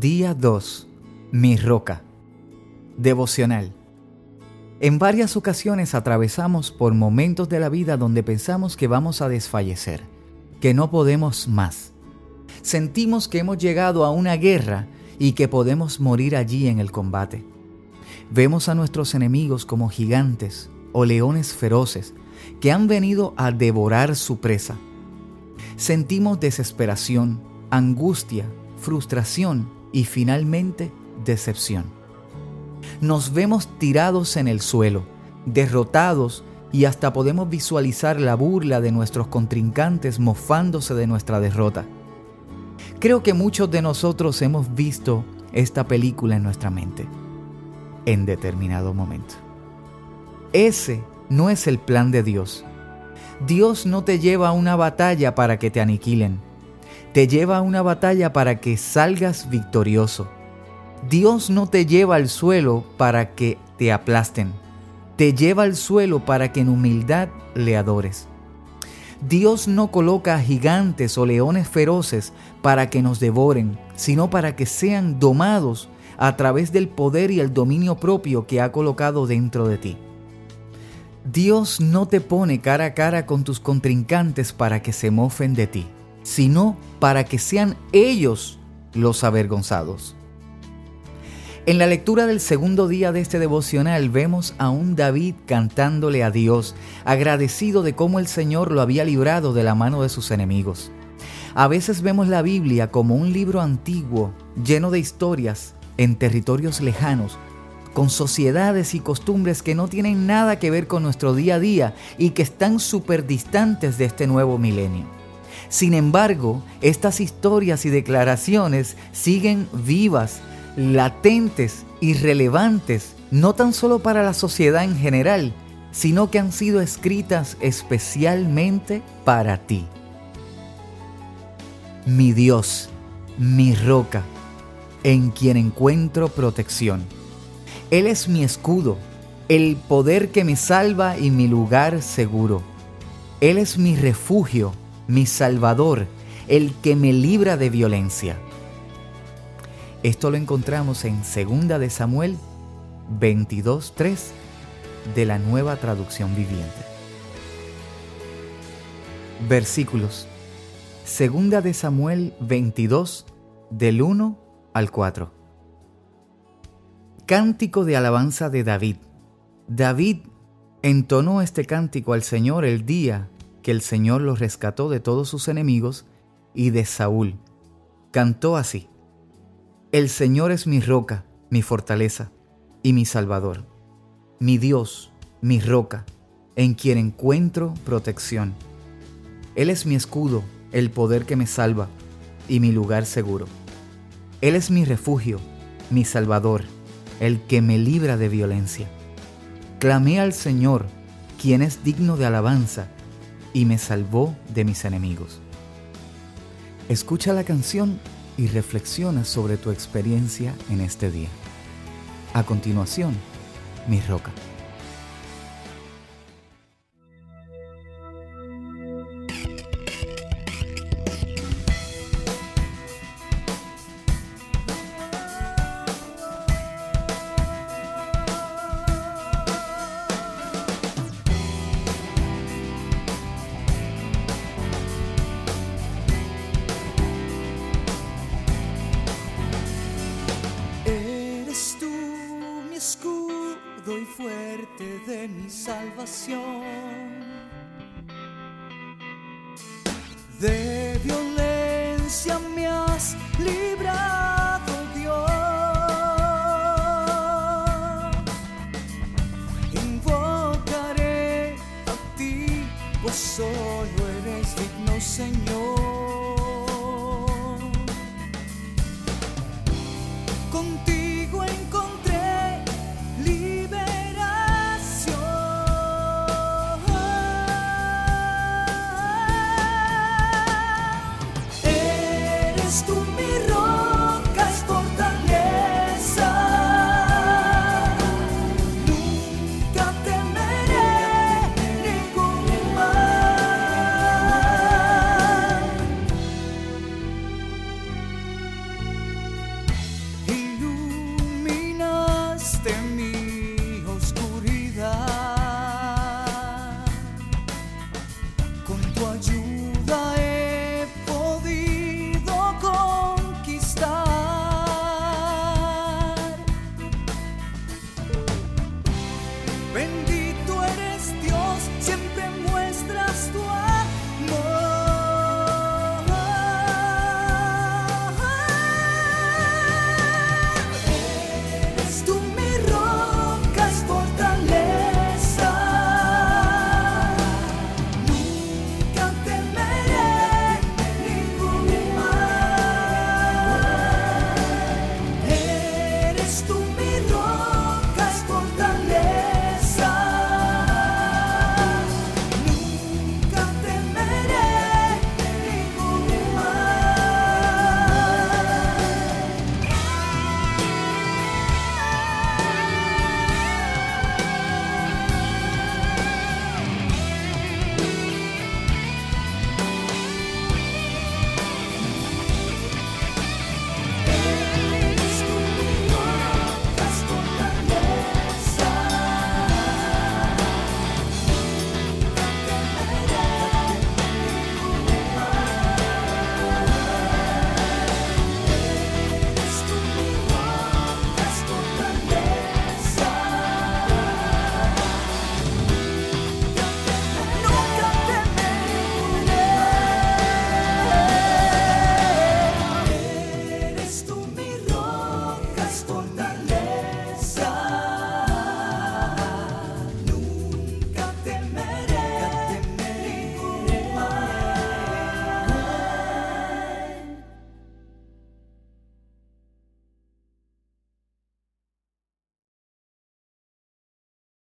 Día 2. Mi roca. Devocional. En varias ocasiones atravesamos por momentos de la vida donde pensamos que vamos a desfallecer, que no podemos más. Sentimos que hemos llegado a una guerra y que podemos morir allí en el combate. Vemos a nuestros enemigos como gigantes o leones feroces que han venido a devorar su presa. Sentimos desesperación, angustia, frustración y finalmente decepción. Nos vemos tirados en el suelo, derrotados y hasta podemos visualizar la burla de nuestros contrincantes mofándose de nuestra derrota. Creo que muchos de nosotros hemos visto esta película en nuestra mente en determinado momento. Ese no es el plan de Dios. Dios no te lleva a una batalla para que te aniquilen te lleva a una batalla para que salgas victorioso. Dios no te lleva al suelo para que te aplasten. Te lleva al suelo para que en humildad le adores. Dios no coloca gigantes o leones feroces para que nos devoren, sino para que sean domados a través del poder y el dominio propio que ha colocado dentro de ti. Dios no te pone cara a cara con tus contrincantes para que se mofen de ti sino para que sean ellos los avergonzados. En la lectura del segundo día de este devocional vemos a un David cantándole a Dios, agradecido de cómo el Señor lo había librado de la mano de sus enemigos. A veces vemos la Biblia como un libro antiguo, lleno de historias, en territorios lejanos, con sociedades y costumbres que no tienen nada que ver con nuestro día a día y que están súper distantes de este nuevo milenio. Sin embargo, estas historias y declaraciones siguen vivas, latentes y relevantes, no tan solo para la sociedad en general, sino que han sido escritas especialmente para ti. Mi Dios, mi roca, en quien encuentro protección. Él es mi escudo, el poder que me salva y mi lugar seguro. Él es mi refugio mi Salvador, el que me libra de violencia. Esto lo encontramos en 2 de Samuel 22.3 de la nueva traducción viviente. Versículos 2 de Samuel 22 del 1 al 4. Cántico de alabanza de David. David entonó este cántico al Señor el día que el Señor los rescató de todos sus enemigos y de Saúl. Cantó así, El Señor es mi roca, mi fortaleza y mi salvador, mi Dios, mi roca, en quien encuentro protección. Él es mi escudo, el poder que me salva y mi lugar seguro. Él es mi refugio, mi salvador, el que me libra de violencia. Clamé al Señor, quien es digno de alabanza, y me salvó de mis enemigos. Escucha la canción y reflexiona sobre tu experiencia en este día. A continuación, mi roca. Fuerte de mi salvación. De violencia me has librado, Dios. Invocaré a ti, pues solo eres digno, Señor.